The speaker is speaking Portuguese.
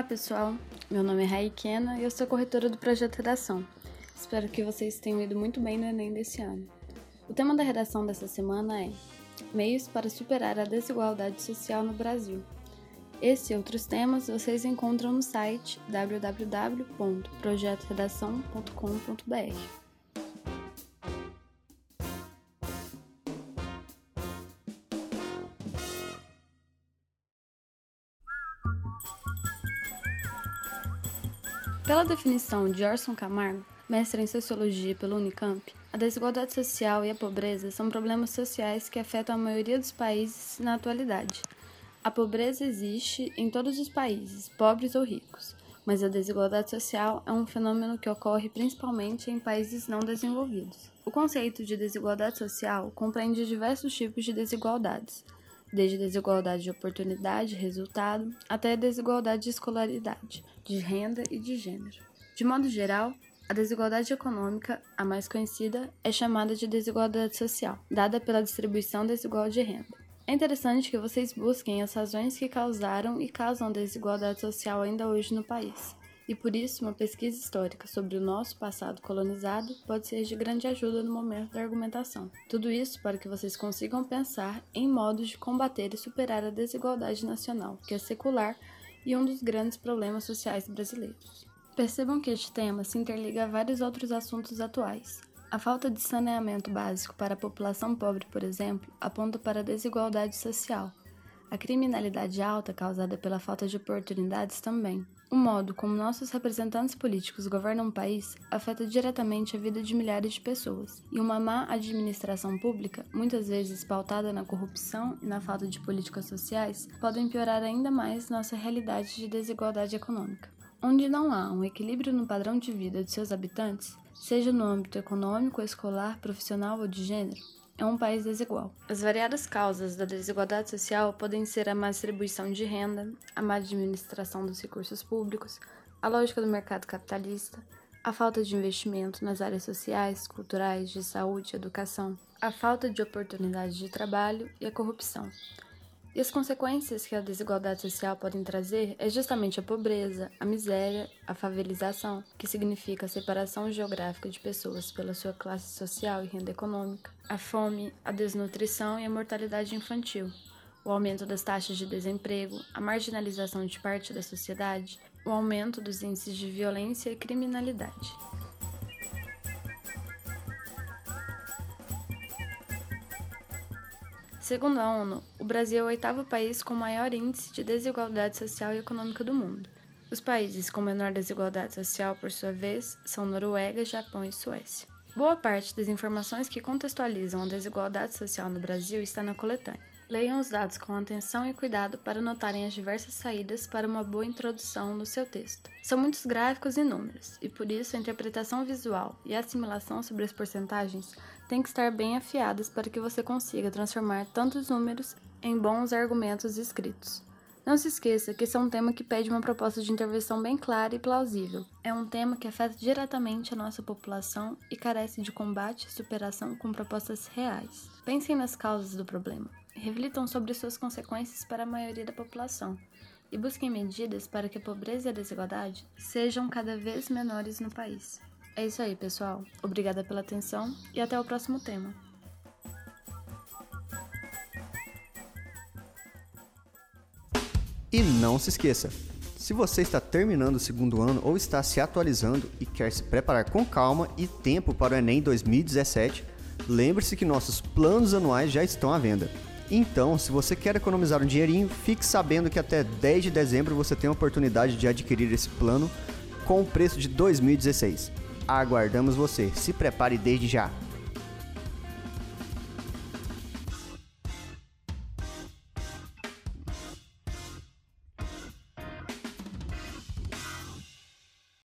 Olá pessoal, meu nome é Raikena e eu sou corretora do projeto Redação. Espero que vocês tenham ido muito bem no Enem desse ano. O tema da redação dessa semana é Meios para superar a desigualdade social no Brasil. Esse e outros temas vocês encontram no site www.projetoredação.com.br. Pela definição de Orson Camargo, mestre em Sociologia pela Unicamp, a desigualdade social e a pobreza são problemas sociais que afetam a maioria dos países na atualidade. A pobreza existe em todos os países, pobres ou ricos, mas a desigualdade social é um fenômeno que ocorre principalmente em países não desenvolvidos. O conceito de desigualdade social compreende diversos tipos de desigualdades, desde desigualdade de oportunidade, resultado, até desigualdade de escolaridade, de renda e de gênero. De modo geral, a desigualdade econômica, a mais conhecida, é chamada de desigualdade social, dada pela distribuição desigual de renda. É interessante que vocês busquem as razões que causaram e causam desigualdade social ainda hoje no país. E por isso, uma pesquisa histórica sobre o nosso passado colonizado pode ser de grande ajuda no momento da argumentação. Tudo isso para que vocês consigam pensar em modos de combater e superar a desigualdade nacional, que é secular e um dos grandes problemas sociais brasileiros. Percebam que este tema se interliga a vários outros assuntos atuais. A falta de saneamento básico para a população pobre, por exemplo, aponta para a desigualdade social. A criminalidade alta causada pela falta de oportunidades também. O modo como nossos representantes políticos governam o país afeta diretamente a vida de milhares de pessoas, e uma má administração pública, muitas vezes pautada na corrupção e na falta de políticas sociais, podem piorar ainda mais nossa realidade de desigualdade econômica. Onde não há um equilíbrio no padrão de vida de seus habitantes, seja no âmbito econômico, escolar, profissional ou de gênero, é um país desigual. As variadas causas da desigualdade social podem ser a má distribuição de renda, a má administração dos recursos públicos, a lógica do mercado capitalista, a falta de investimento nas áreas sociais, culturais, de saúde educação, a falta de oportunidades de trabalho e a corrupção. E as consequências que a desigualdade social podem trazer é justamente a pobreza, a miséria, a favelização, que significa a separação geográfica de pessoas pela sua classe social e renda econômica, a fome, a desnutrição e a mortalidade infantil, o aumento das taxas de desemprego, a marginalização de parte da sociedade, o aumento dos índices de violência e criminalidade. Segundo a ONU, o Brasil é o oitavo país com maior índice de desigualdade social e econômica do mundo. Os países com menor desigualdade social, por sua vez, são Noruega, Japão e Suécia. Boa parte das informações que contextualizam a desigualdade social no Brasil está na coletânea. Leiam os dados com atenção e cuidado para notarem as diversas saídas para uma boa introdução no seu texto. São muitos gráficos e números, e por isso a interpretação visual e a assimilação sobre as porcentagens têm que estar bem afiadas para que você consiga transformar tantos números em bons argumentos escritos. Não se esqueça que esse é um tema que pede uma proposta de intervenção bem clara e plausível. É um tema que afeta diretamente a nossa população e carece de combate e superação com propostas reais. Pensem nas causas do problema reflitam sobre suas consequências para a maioria da população e busquem medidas para que a pobreza e a desigualdade sejam cada vez menores no país. É isso aí, pessoal. Obrigada pela atenção e até o próximo tema. E não se esqueça, se você está terminando o segundo ano ou está se atualizando e quer se preparar com calma e tempo para o Enem 2017, lembre-se que nossos planos anuais já estão à venda. Então, se você quer economizar um dinheirinho, fique sabendo que até 10 de dezembro você tem a oportunidade de adquirir esse plano com o preço de 2016. Aguardamos você. Se prepare desde já.